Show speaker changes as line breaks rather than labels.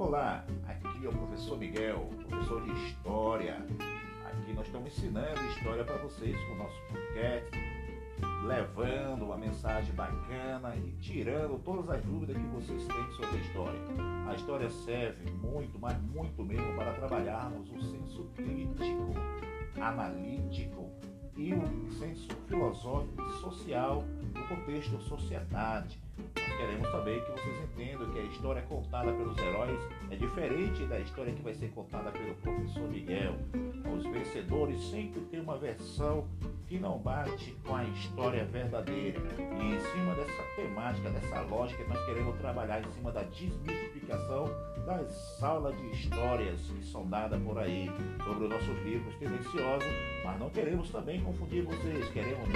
Olá, aqui é o professor Miguel, professor de História. Aqui nós estamos ensinando história para vocês com o nosso podcast, levando uma mensagem bacana e tirando todas as dúvidas que vocês têm sobre a história. A história serve muito, mas muito mesmo para trabalharmos o senso crítico, analítico e o senso filosófico e social do contexto sociedade nós queremos saber que vocês entendam história contada pelos heróis é diferente da história que vai ser contada pelo professor Miguel. Os vencedores sempre têm uma versão que não bate com a história verdadeira. E em cima dessa temática, dessa lógica, nós queremos trabalhar em cima da desmistificação das aulas de histórias que são dadas por aí sobre os nossos livros tendenciosos, mas não queremos também confundir vocês, queremos